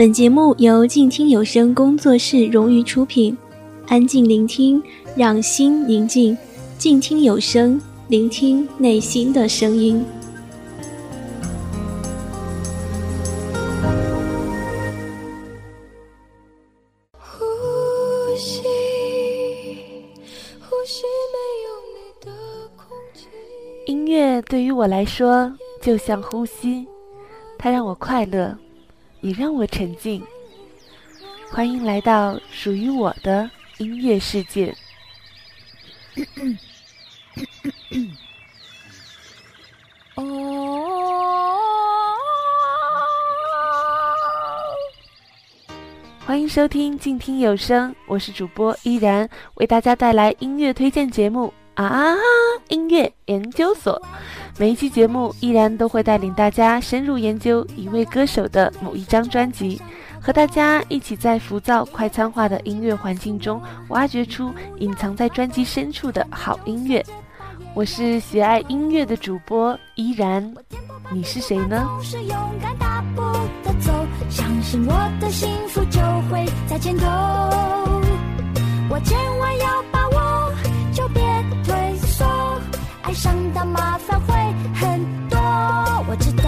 本节目由静听有声工作室荣誉出品，安静聆听，让心宁静。静听有声，聆听内心的声音。呼吸，呼吸没有你的空气。音乐对于我来说，就像呼吸，它让我快乐。也让我沉浸。欢迎来到属于我的音乐世界。哦 欢迎收听静听有声，我是主播依然，为大家带来音乐推荐节目啊，音乐研究所。每一期节目依然都会带领大家深入研究一位歌手的某一张专辑，和大家一起在浮躁快餐化的音乐环境中，挖掘出隐藏在专辑深处的好音乐。我是喜爱音乐的主播依然，你是谁呢？我千万要把握，爱上的麻烦会很多，我知道，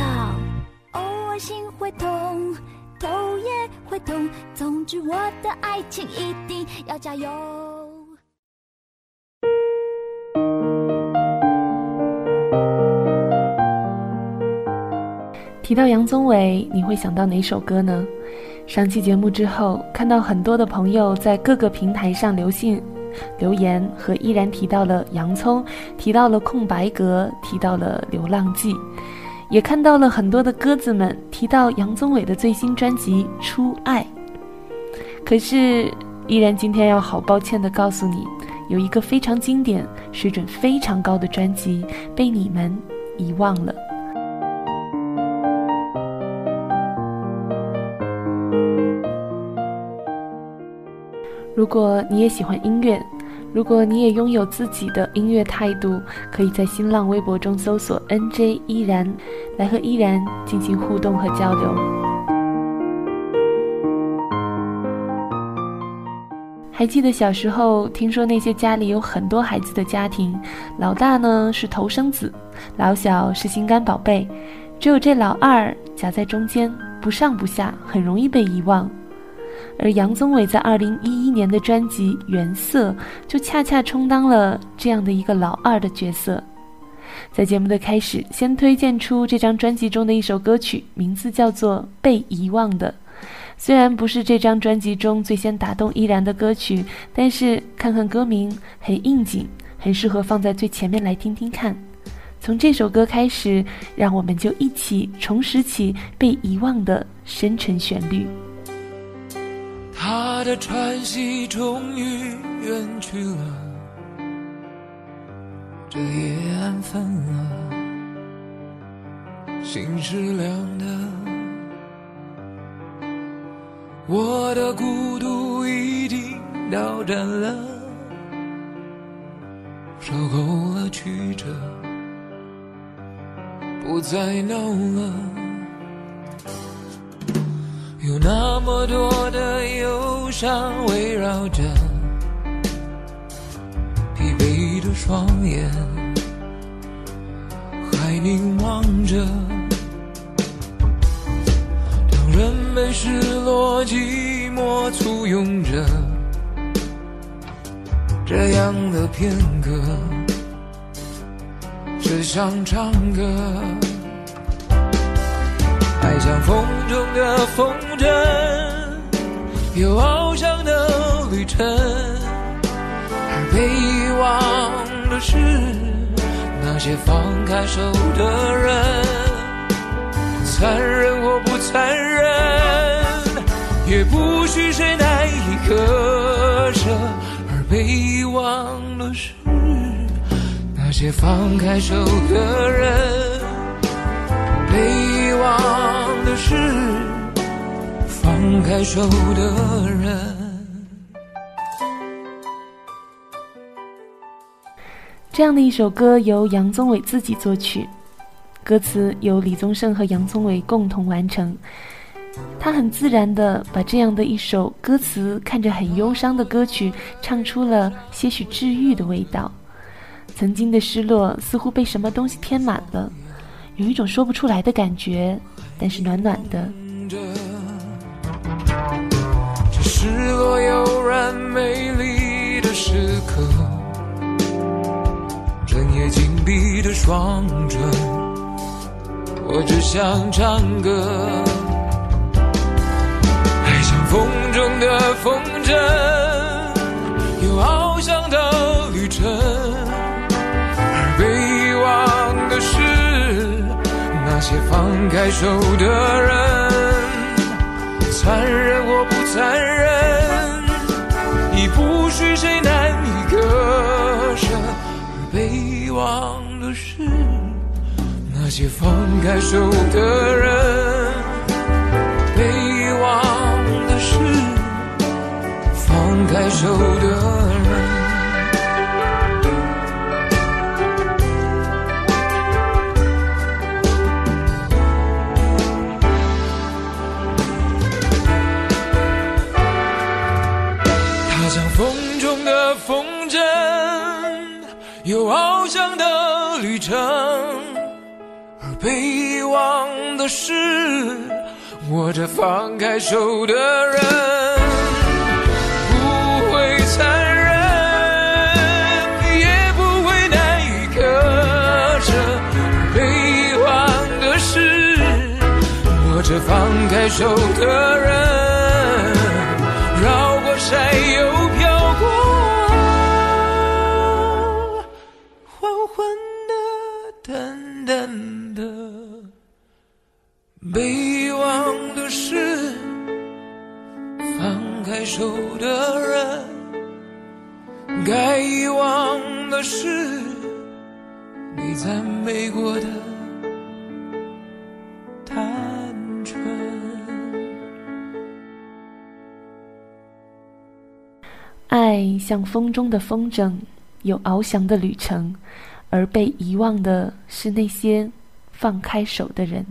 偶尔。心会痛，头也会痛。总之，我的爱情一定要加油。提到杨宗纬，你会想到哪首歌呢？上期节目之后，看到很多的朋友在各个平台上留信、留言，和依然提到了洋葱，提到了空白格，提到了流浪记。也看到了很多的鸽子们提到杨宗纬的最新专辑《初爱》，可是依然今天要好抱歉的告诉你，有一个非常经典、水准非常高的专辑被你们遗忘了。如果你也喜欢音乐。如果你也拥有自己的音乐态度，可以在新浪微博中搜索 “nj 依然”，来和依然进行互动和交流。还记得小时候，听说那些家里有很多孩子的家庭，老大呢是头生子，老小是心肝宝贝，只有这老二夹在中间，不上不下，很容易被遗忘。而杨宗纬在二零一一年的专辑《原色》就恰恰充当了这样的一个老二的角色。在节目的开始，先推荐出这张专辑中的一首歌曲，名字叫做《被遗忘的》。虽然不是这张专辑中最先打动依然的歌曲，但是看看歌名，很应景，很适合放在最前面来听听看。从这首歌开始，让我们就一起重拾起被遗忘的深沉旋律。他的喘息终于远去了，这夜安分了，心是凉的，我的孤独已经到站了，受够了曲折，不再闹了。有那么多的忧伤围绕着，疲惫的双眼还凝望着。当人们失落、寂寞簇拥着，这样的片刻，只想唱歌。爱像风中的风筝，有翱翔的旅程。而被遗忘的是那些放开手的人，残忍或不残忍，也不许谁难以割舍。而被遗忘的是那些放开手的人。是放开手的人。这样的一首歌由杨宗纬自己作曲，歌词由李宗盛和杨宗纬共同完成。他很自然地把这样的一首歌词看着很忧伤的歌曲唱出了些许治愈的味道。曾经的失落似乎被什么东西填满了，有一种说不出来的感觉，但是暖暖的。这失落悠然美丽的时刻，整夜紧闭的双唇，我只想唱歌。爱像风中的风筝，有翱翔的旅程，那些放开手的人。残忍或不残忍，已不许谁难以割舍。而被遗忘的是那些放开手的人，被遗忘的是放开手旅程，而被遗忘的是握着放开手的人，不会残忍，也不会难以割舍，而被遗忘的是握着放开手的人。被遗忘的是放开手的人，该遗忘的是你赞美过的单纯。爱像风中的风筝，有翱翔的旅程，而被遗忘的是那些放开手的人。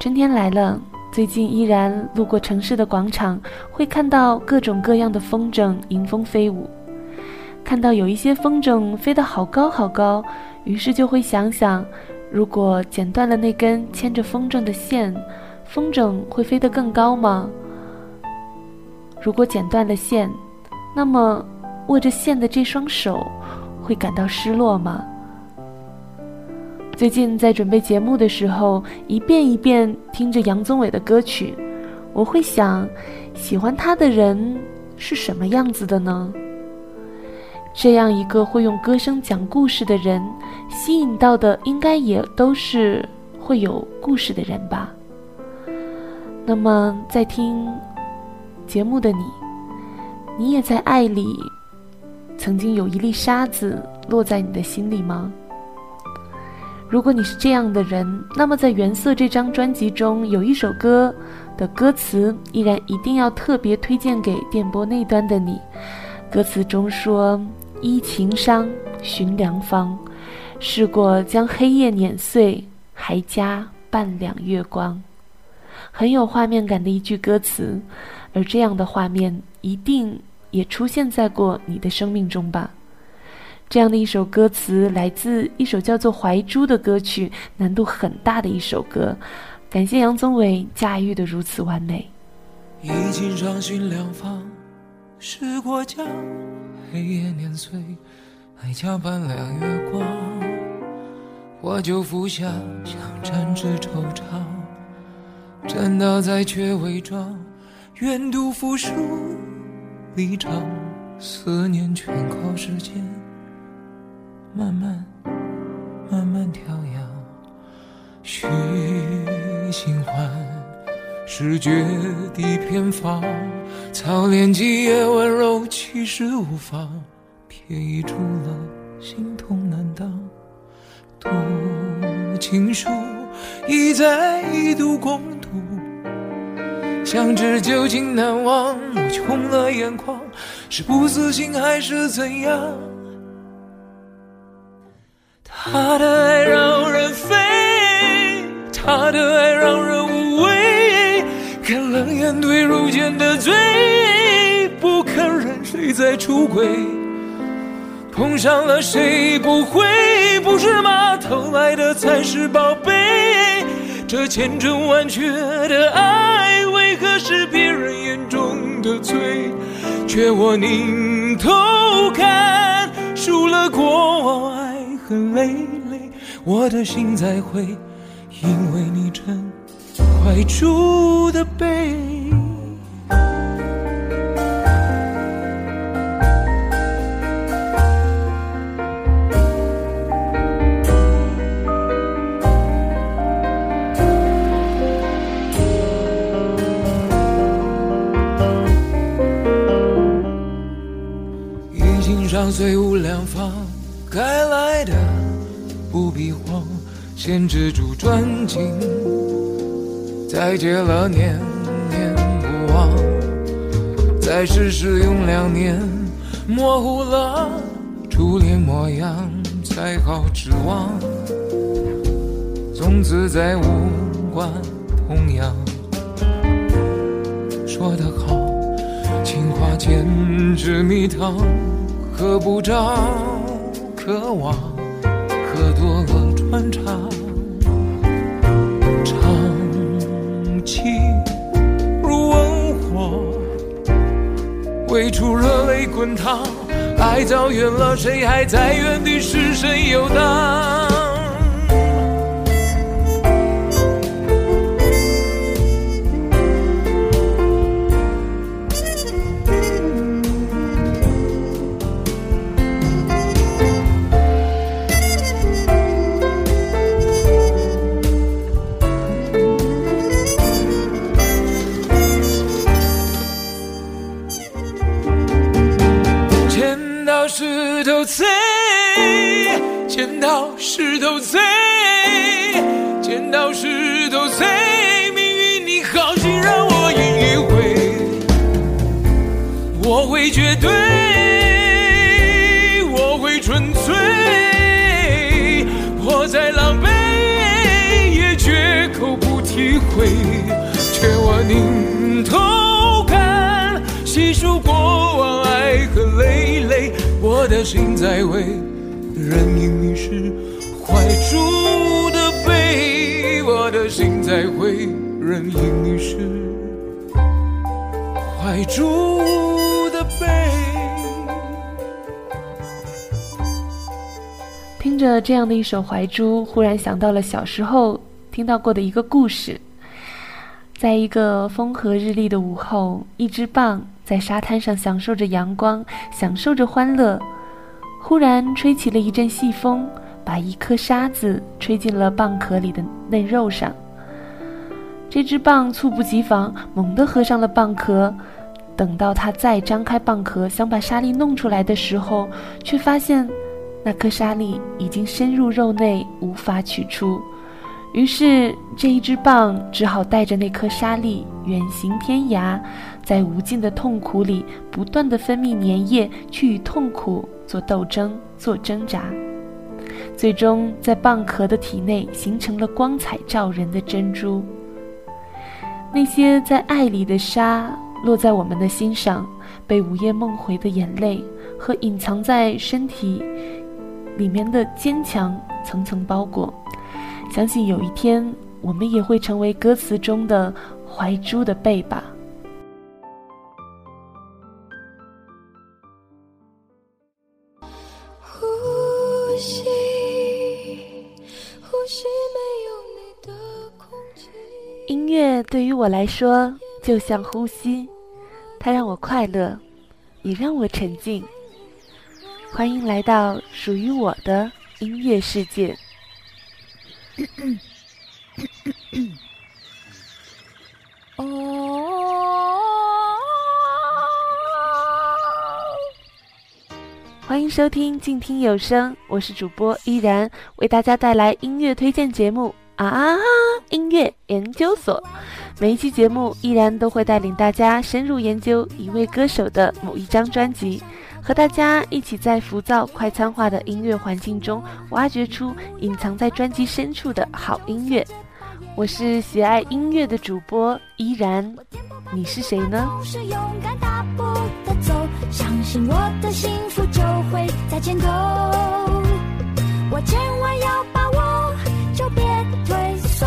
春天来了，最近依然路过城市的广场，会看到各种各样的风筝迎风飞舞。看到有一些风筝飞得好高好高，于是就会想想，如果剪断了那根牵着风筝的线，风筝会飞得更高吗？如果剪断了线，那么握着线的这双手会感到失落吗？最近在准备节目的时候，一遍一遍听着杨宗纬的歌曲，我会想，喜欢他的人是什么样子的呢？这样一个会用歌声讲故事的人，吸引到的应该也都是会有故事的人吧。那么，在听。节目的你，你也在爱里，曾经有一粒沙子落在你的心里吗？如果你是这样的人，那么在《原色》这张专辑中有一首歌的歌词，依然一定要特别推荐给电波那端的你。歌词中说：“依情伤，寻良方，试过将黑夜碾碎，还加半两月光。”很有画面感的一句歌词。而这样的画面一定也出现在过你的生命中吧？这样的一首歌词来自一首叫做《怀珠》的歌曲，难度很大的一首歌。感谢杨宗纬驾驭的如此完美。一襟上寻良方，试过将黑夜碾碎，还加半两月光。我就服下，想沾纸惆怅，沾到再却伪装。愿赌服输，离场，思念全靠时间，慢慢慢慢调养。许新欢，视觉地偏方，操练几夜温柔，其实无妨。偏移出了心痛难当，读情书，一再一度共度。相知究竟难忘，我红了眼眶，是不死心还是怎样？他的爱让人飞，他的爱让人无畏。看冷眼对如今的罪，不肯认谁在出轨，碰上了谁不会？不是吗？偷来的才是宝贝。这千真万确的爱，为何是别人眼中的罪？却我拧头看，输了过爱很累累，我的心在回，因为你真怀住的悲。转经，再结了念念不忘，再试试用两年，模糊了初恋模样，才好指望，从此再无关痛痒。说得好，情话简直蜜糖。喝不着，渴望喝多了穿肠，未出热泪滚烫，爱走远了，谁还在原地失神游荡？听着这样的一首《怀珠》，忽然想到了小时候听到过的一个故事。在一个风和日丽的午后，一只蚌在沙滩上享受着阳光，享受着欢乐，忽然吹起了一阵细风。把一颗沙子吹进了蚌壳里的嫩肉上。这只蚌猝不及防，猛地合上了蚌壳。等到它再张开蚌壳，想把沙粒弄出来的时候，却发现那颗沙粒已经深入肉内，无法取出。于是，这一只蚌只好带着那颗沙粒远行天涯，在无尽的痛苦里不断的分泌粘液，去与痛苦做斗争、做挣扎。最终，在蚌壳的体内形成了光彩照人的珍珠。那些在爱里的沙，落在我们的心上，被午夜梦回的眼泪和隐藏在身体里面的坚强层层包裹。相信有一天，我们也会成为歌词中的怀珠的背吧。音乐对于我来说就像呼吸，它让我快乐，也让我沉静。欢迎来到属于我的音乐世界。哦欢迎收听静听有声，我是主播依然，为大家带来音乐推荐节目啊！音乐研究所，每一期节目依然都会带领大家深入研究一位歌手的某一张专辑，和大家一起在浮躁快餐化的音乐环境中，挖掘出隐藏在专辑深处的好音乐。我是喜爱音乐的主播依然，你是谁呢？相信我的幸福就会在前头，我千万要把握，就别退缩，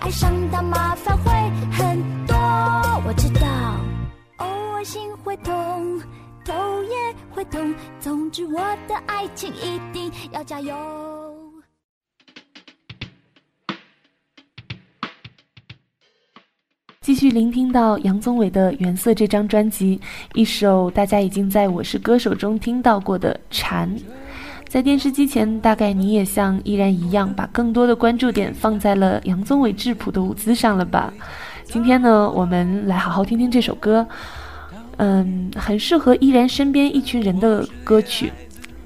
爱上的麻烦会很多，我知道，偶尔心会痛，头也会痛，总之我的爱情一定要加油。继续聆听到杨宗纬的《原色》这张专辑，一首大家已经在我是歌手中听到过的《蝉》。在电视机前，大概你也像依然一样，把更多的关注点放在了杨宗纬质朴的舞姿上了吧？今天呢，我们来好好听听这首歌，嗯，很适合依然身边一群人的歌曲。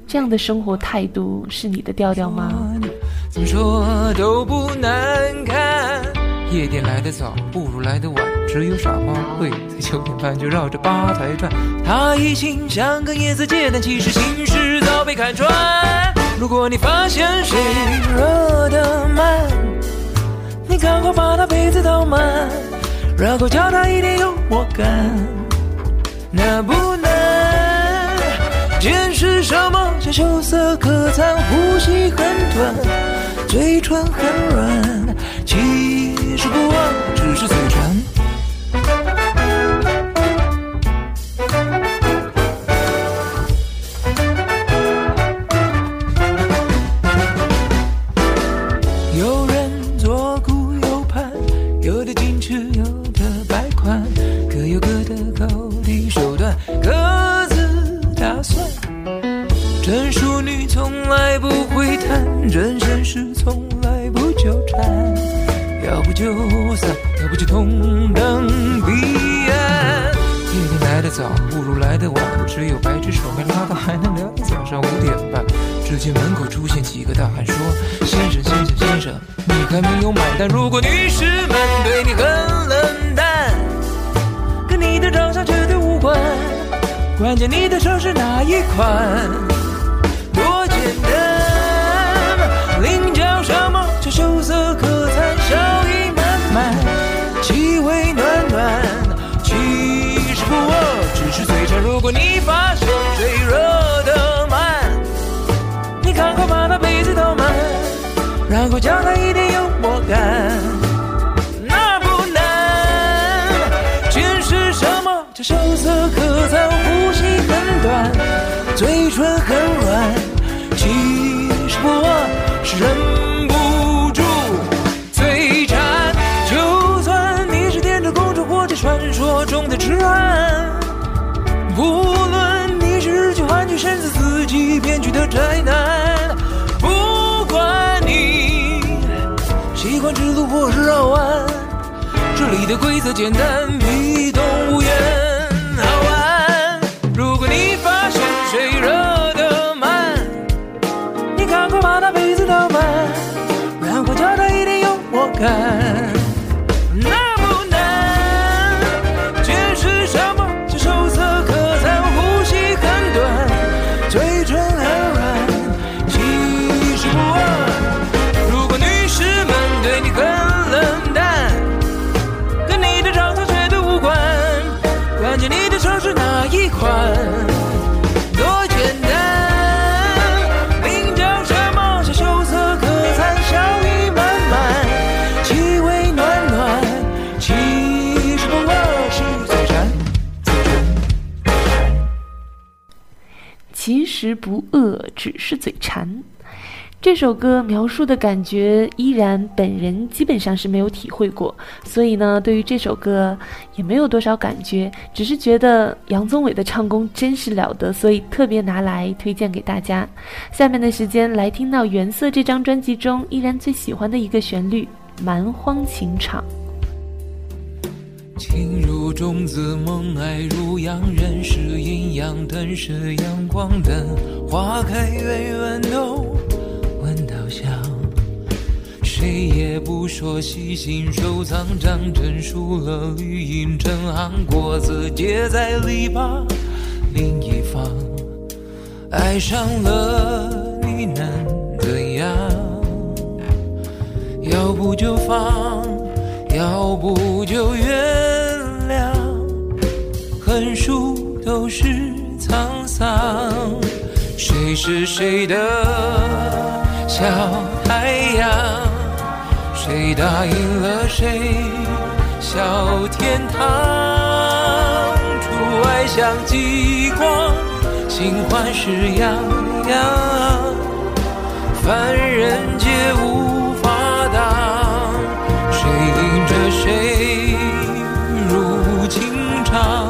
这样的生活态度是你的调调吗？怎么说都不难看。夜店来的早，不如来的晚。只有傻瓜会在九点半就绕着吧台转。他一心想跟夜色借，但其实心事早被看穿。如果你发现谁热得慢，你赶快把他杯子倒满，然后教他一点幽默感。那不难，见识什么叫羞涩可餐，呼吸很短，嘴唇很软。其实不忘，只是嘴规则简单，其实不饿，只是嘴馋。这首歌描述的感觉，依然本人基本上是没有体会过，所以呢，对于这首歌也没有多少感觉，只是觉得杨宗纬的唱功真是了得，所以特别拿来推荐给大家。下面的时间来听到《原色》这张专辑中依然最喜欢的一个旋律《蛮荒情场》。情如种子，梦爱如阳，人是阴阳，灯是阳光灯，花开远远都。谁也不说细心收藏，张真输了绿荫成行，果子结在篱笆另一方。爱上了你能怎样？要不就放，要不就原谅，横竖都是沧桑。谁是谁的小太阳？谁答应了谁小天堂？出外像极光，心欢事洋洋，凡人皆无法挡。谁迎着谁入情场？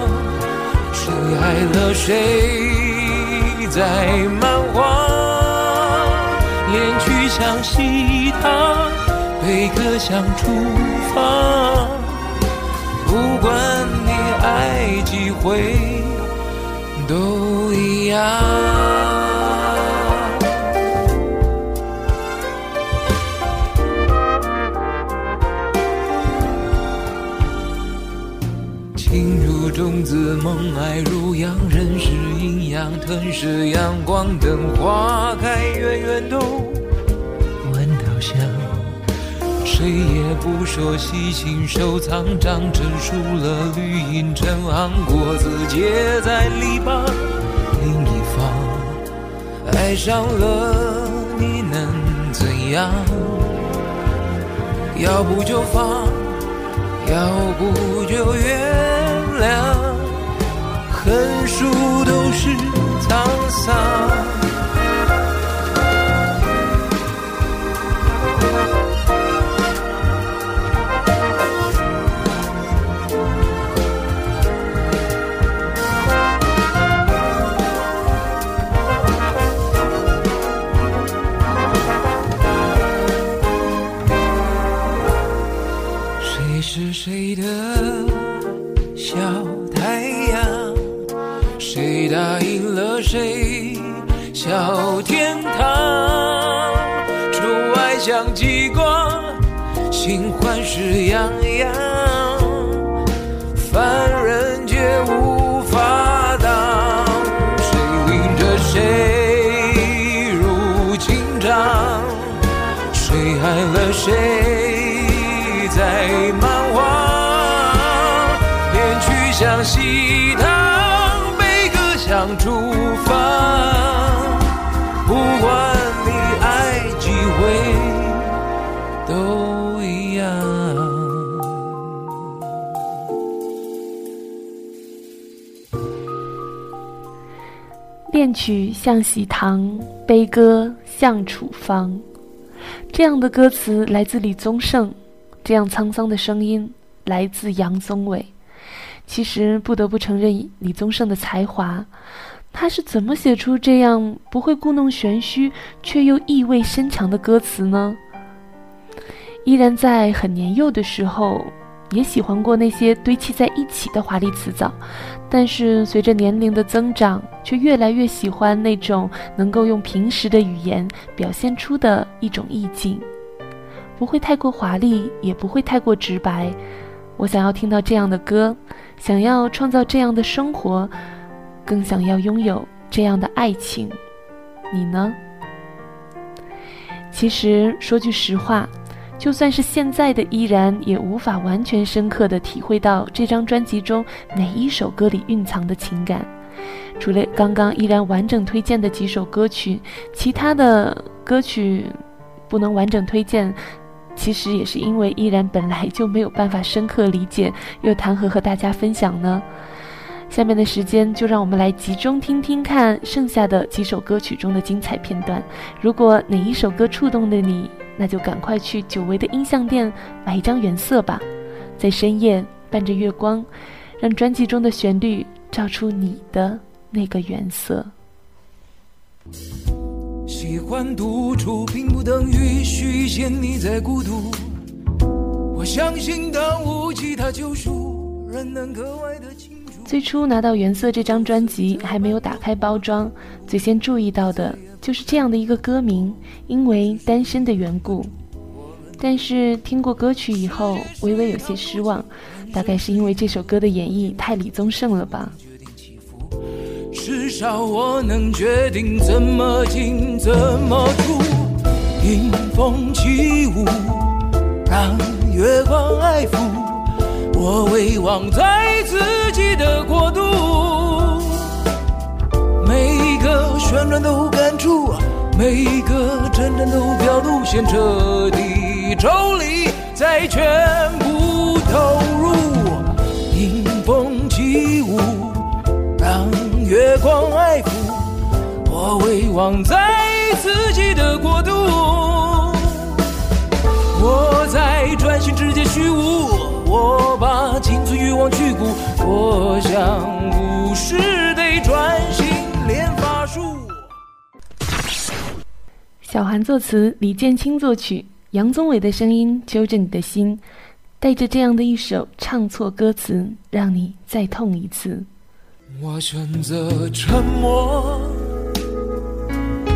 谁爱了谁？在蛮荒，恋曲向西塘，每个想出发。不管你爱几回，都一样。情如种子梦爱如阳，人是阴阳，吞噬阳光，等花开，远远都谁也不说细心收藏，长成熟了绿荫成行，果子结在篱笆另一方。爱上了你能怎样？要不就放，要不就原谅。横竖都是沧桑。像极光，心欢事洋洋，凡人皆无法挡。谁领着谁入情场？谁爱了谁在蛮荒？恋曲向西曲像喜糖，悲歌像处方。这样的歌词来自李宗盛，这样沧桑的声音来自杨宗纬。其实不得不承认李宗盛的才华。他是怎么写出这样不会故弄玄虚却又意味深长的歌词呢？依然在很年幼的时候，也喜欢过那些堆砌在一起的华丽词藻，但是随着年龄的增长，却越来越喜欢那种能够用平时的语言表现出的一种意境，不会太过华丽，也不会太过直白。我想要听到这样的歌，想要创造这样的生活。更想要拥有这样的爱情，你呢？其实说句实话，就算是现在的依然，也无法完全深刻的体会到这张专辑中每一首歌里蕴藏的情感。除了刚刚依然完整推荐的几首歌曲，其他的歌曲不能完整推荐，其实也是因为依然本来就没有办法深刻理解，又谈何和大家分享呢？下面的时间就让我们来集中听听看剩下的几首歌曲中的精彩片段。如果哪一首歌触动了你，那就赶快去久违的音像店买一张原色吧，在深夜伴着月光，让专辑中的旋律照出你的那个原色。喜欢独处，并不等于你在孤独。我相信，当无其他救赎，人能格外的清。最初拿到《原色》这张专辑，还没有打开包装，最先注意到的就是这样的一个歌名，因为单身的缘故。但是听过歌曲以后，微微有些失望，大概是因为这首歌的演绎太李宗盛了吧。至少我能决定怎么进怎么出，迎风起舞。让月光爱抚我，遗忘在自己的国度。每个旋转都感触，每个真正都表露，先彻底抽离，再全部投入。迎风起舞，让月光爱抚我，遗忘在自己的国度。我在专心直接虚无，我把青春欲望去骨，我想故事得专心练小韩作词，李建清作曲，杨宗纬的声音揪着你的心，带着这样的一首唱错歌词，让你再痛一次。我选择沉默，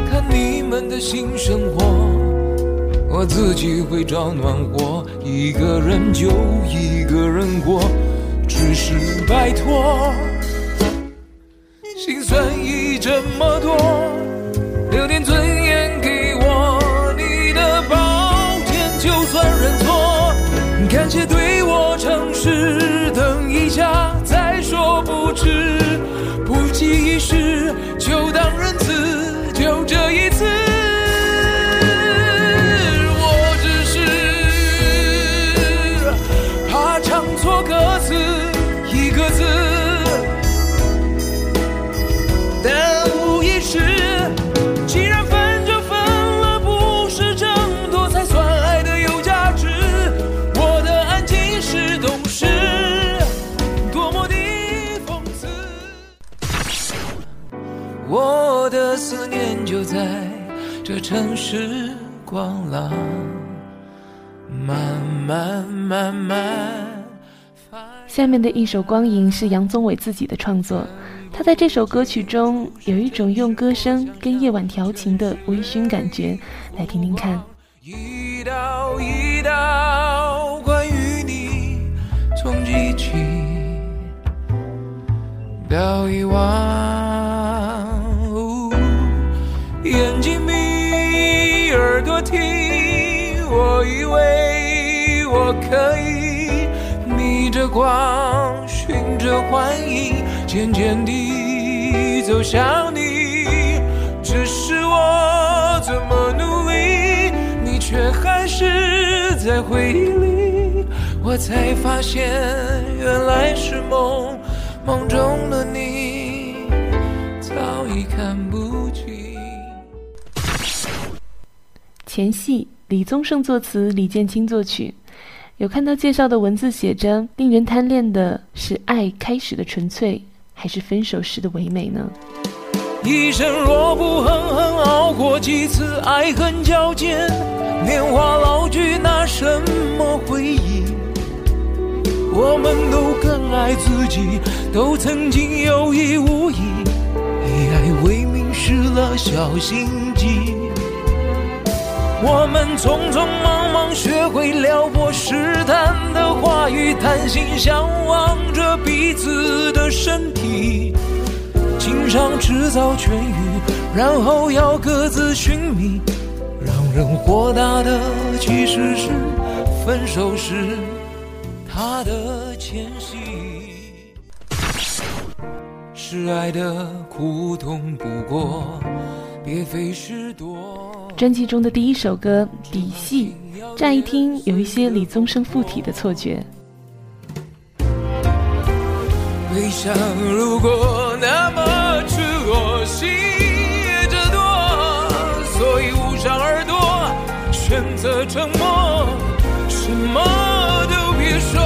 看你们的新生活。我自己会找暖和，一个人就一个人过，只是拜托。心酸已这么多，城市光廊，慢慢慢慢发下面的一首《光影》是杨宗纬自己的创作，他在这首歌曲中有一种用歌声跟夜晚调情的微醺感觉，来听听看。一道一道关于你从记起到遗忘，我以为我可以逆着光，循着幻影，渐渐地走向你。只是我怎么努力，你却还是在回忆里。我才发现，原来是梦，梦中的你早已看不清。前戏，李宗盛作词，李建清作曲。有看到介绍的文字写着：令人贪恋的是爱开始的纯粹，还是分手时的唯美呢？一生若不狠狠熬过几次爱恨交煎，年华老去，拿什么回忆？我们都更爱自己，都曾经有意无意，以爱为名失了小心机。我们匆匆忙忙学会撩拨试探的话语，贪心向往着彼此的身体。情伤迟早痊愈，然后要各自寻觅。让人火大的其实是分手时他的迁徙。是爱的苦痛不过，别费事多。专辑中的第一首歌《底细》，乍一听有一些李宗盛附体的错觉。悲伤如果那么赤裸，心也这多，所以捂上耳朵，选择沉默，什么都别说。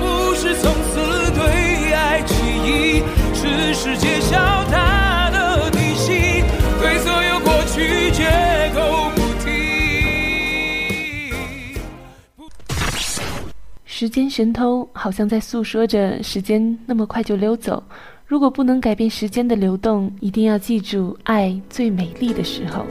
不是从此对爱起疑，只是揭晓时间神偷好像在诉说着时间那么快就溜走。如果不能改变时间的流动，一定要记住爱最美丽的时候。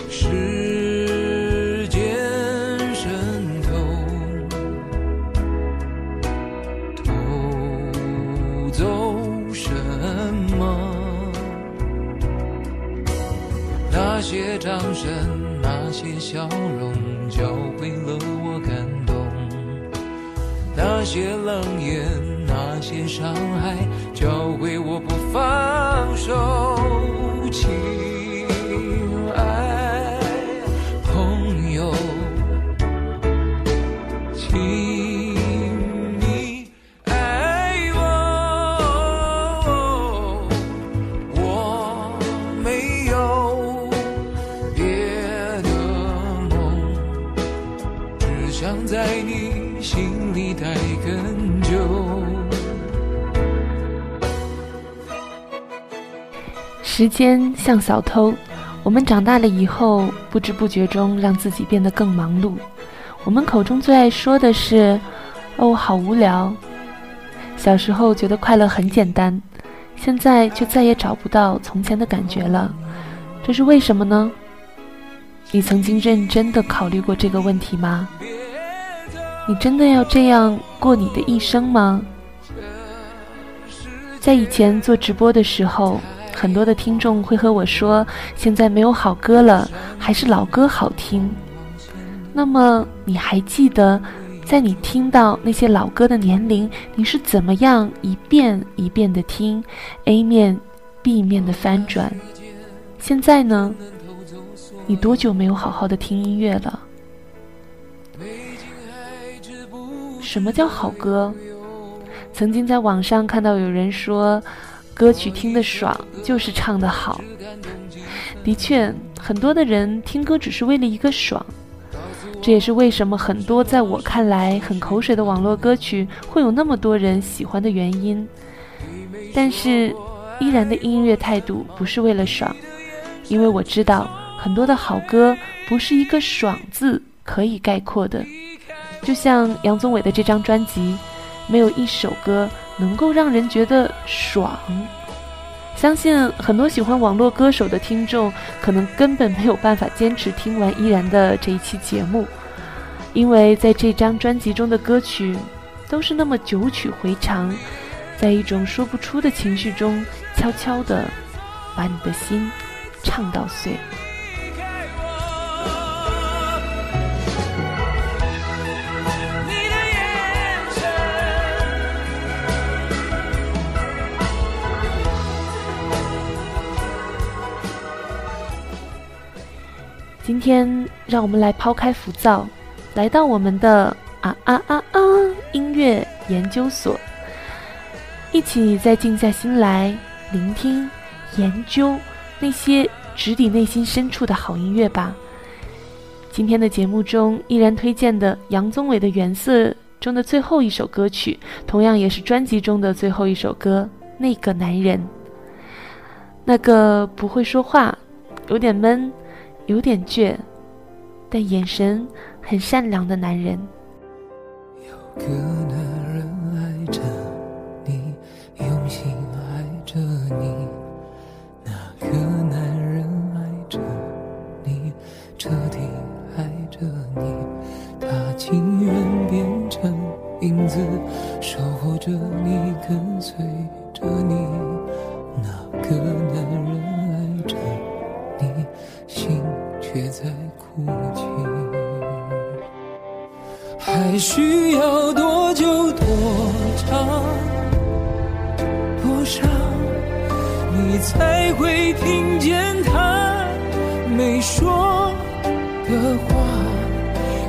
时间像小偷，我们长大了以后，不知不觉中让自己变得更忙碌。我们口中最爱说的是：“哦，好无聊。”小时候觉得快乐很简单，现在却再也找不到从前的感觉了。这是为什么呢？你曾经认真的考虑过这个问题吗？你真的要这样过你的一生吗？在以前做直播的时候。很多的听众会和我说：“现在没有好歌了，还是老歌好听。”那么你还记得，在你听到那些老歌的年龄，你是怎么样一遍一遍的听 A 面、B 面的翻转？现在呢？你多久没有好好的听音乐了？什么叫好歌？曾经在网上看到有人说。歌曲听得爽，就是唱得好。的确，很多的人听歌只是为了一个爽。这也是为什么很多在我看来很口水的网络歌曲会有那么多人喜欢的原因。但是，依然的音乐态度不是为了爽，因为我知道很多的好歌不是一个“爽”字可以概括的。就像杨宗纬的这张专辑，没有一首歌。能够让人觉得爽，相信很多喜欢网络歌手的听众，可能根本没有办法坚持听完依然的这一期节目，因为在这张专辑中的歌曲，都是那么九曲回肠，在一种说不出的情绪中，悄悄地把你的心唱到碎。今天，让我们来抛开浮躁，来到我们的啊啊啊啊音乐研究所，一起再静下心来聆听、研究那些直抵内心深处的好音乐吧。今天的节目中，依然推荐的杨宗纬的《原色》中的最后一首歌曲，同样也是专辑中的最后一首歌，《那个男人》。那个不会说话，有点闷。有点倔，但眼神很善良的男人。需要多久多长多少，你才会听见他没说的话？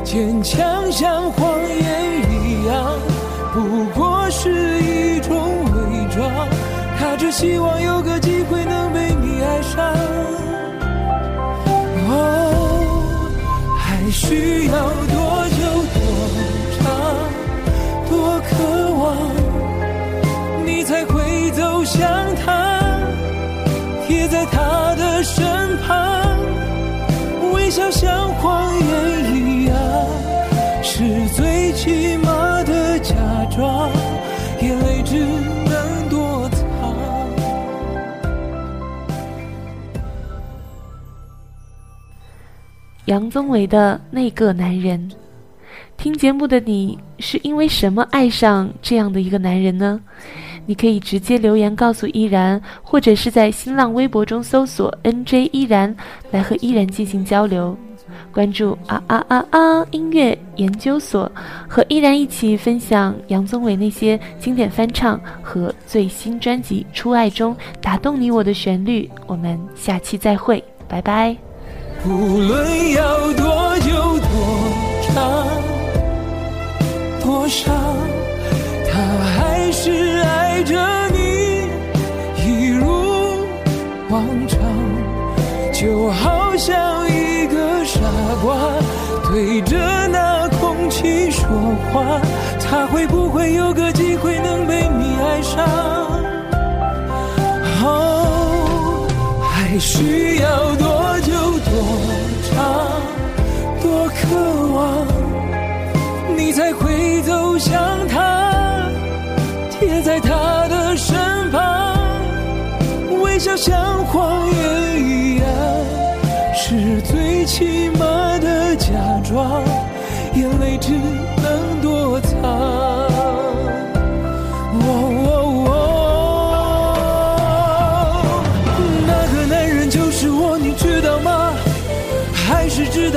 坚强像谎言一样，不过是一种伪装。他只希望有个机会杨宗纬的那个男人，听节目的你是因为什么爱上这样的一个男人呢？你可以直接留言告诉依然，或者是在新浪微博中搜索 “nj 依然”来和依然进行交流。关注啊啊啊啊音乐研究所，和依然一起分享杨宗纬那些经典翻唱和最新专辑《初爱》中打动你我的旋律。我们下期再会，拜拜。无论要多久多长多伤，他还是爱着你，一如往常，就好像一个傻瓜对着那空气说话，他会不会有个机会能被你爱上？哦，还需要多多长多渴望，你才会走向他，贴在他的身旁，微笑像谎言一样，是最起码的假装，眼泪只能躲藏。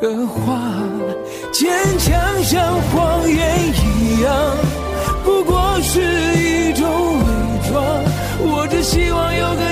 的话？坚强像谎言一样，不过是一种伪装。我只希望有个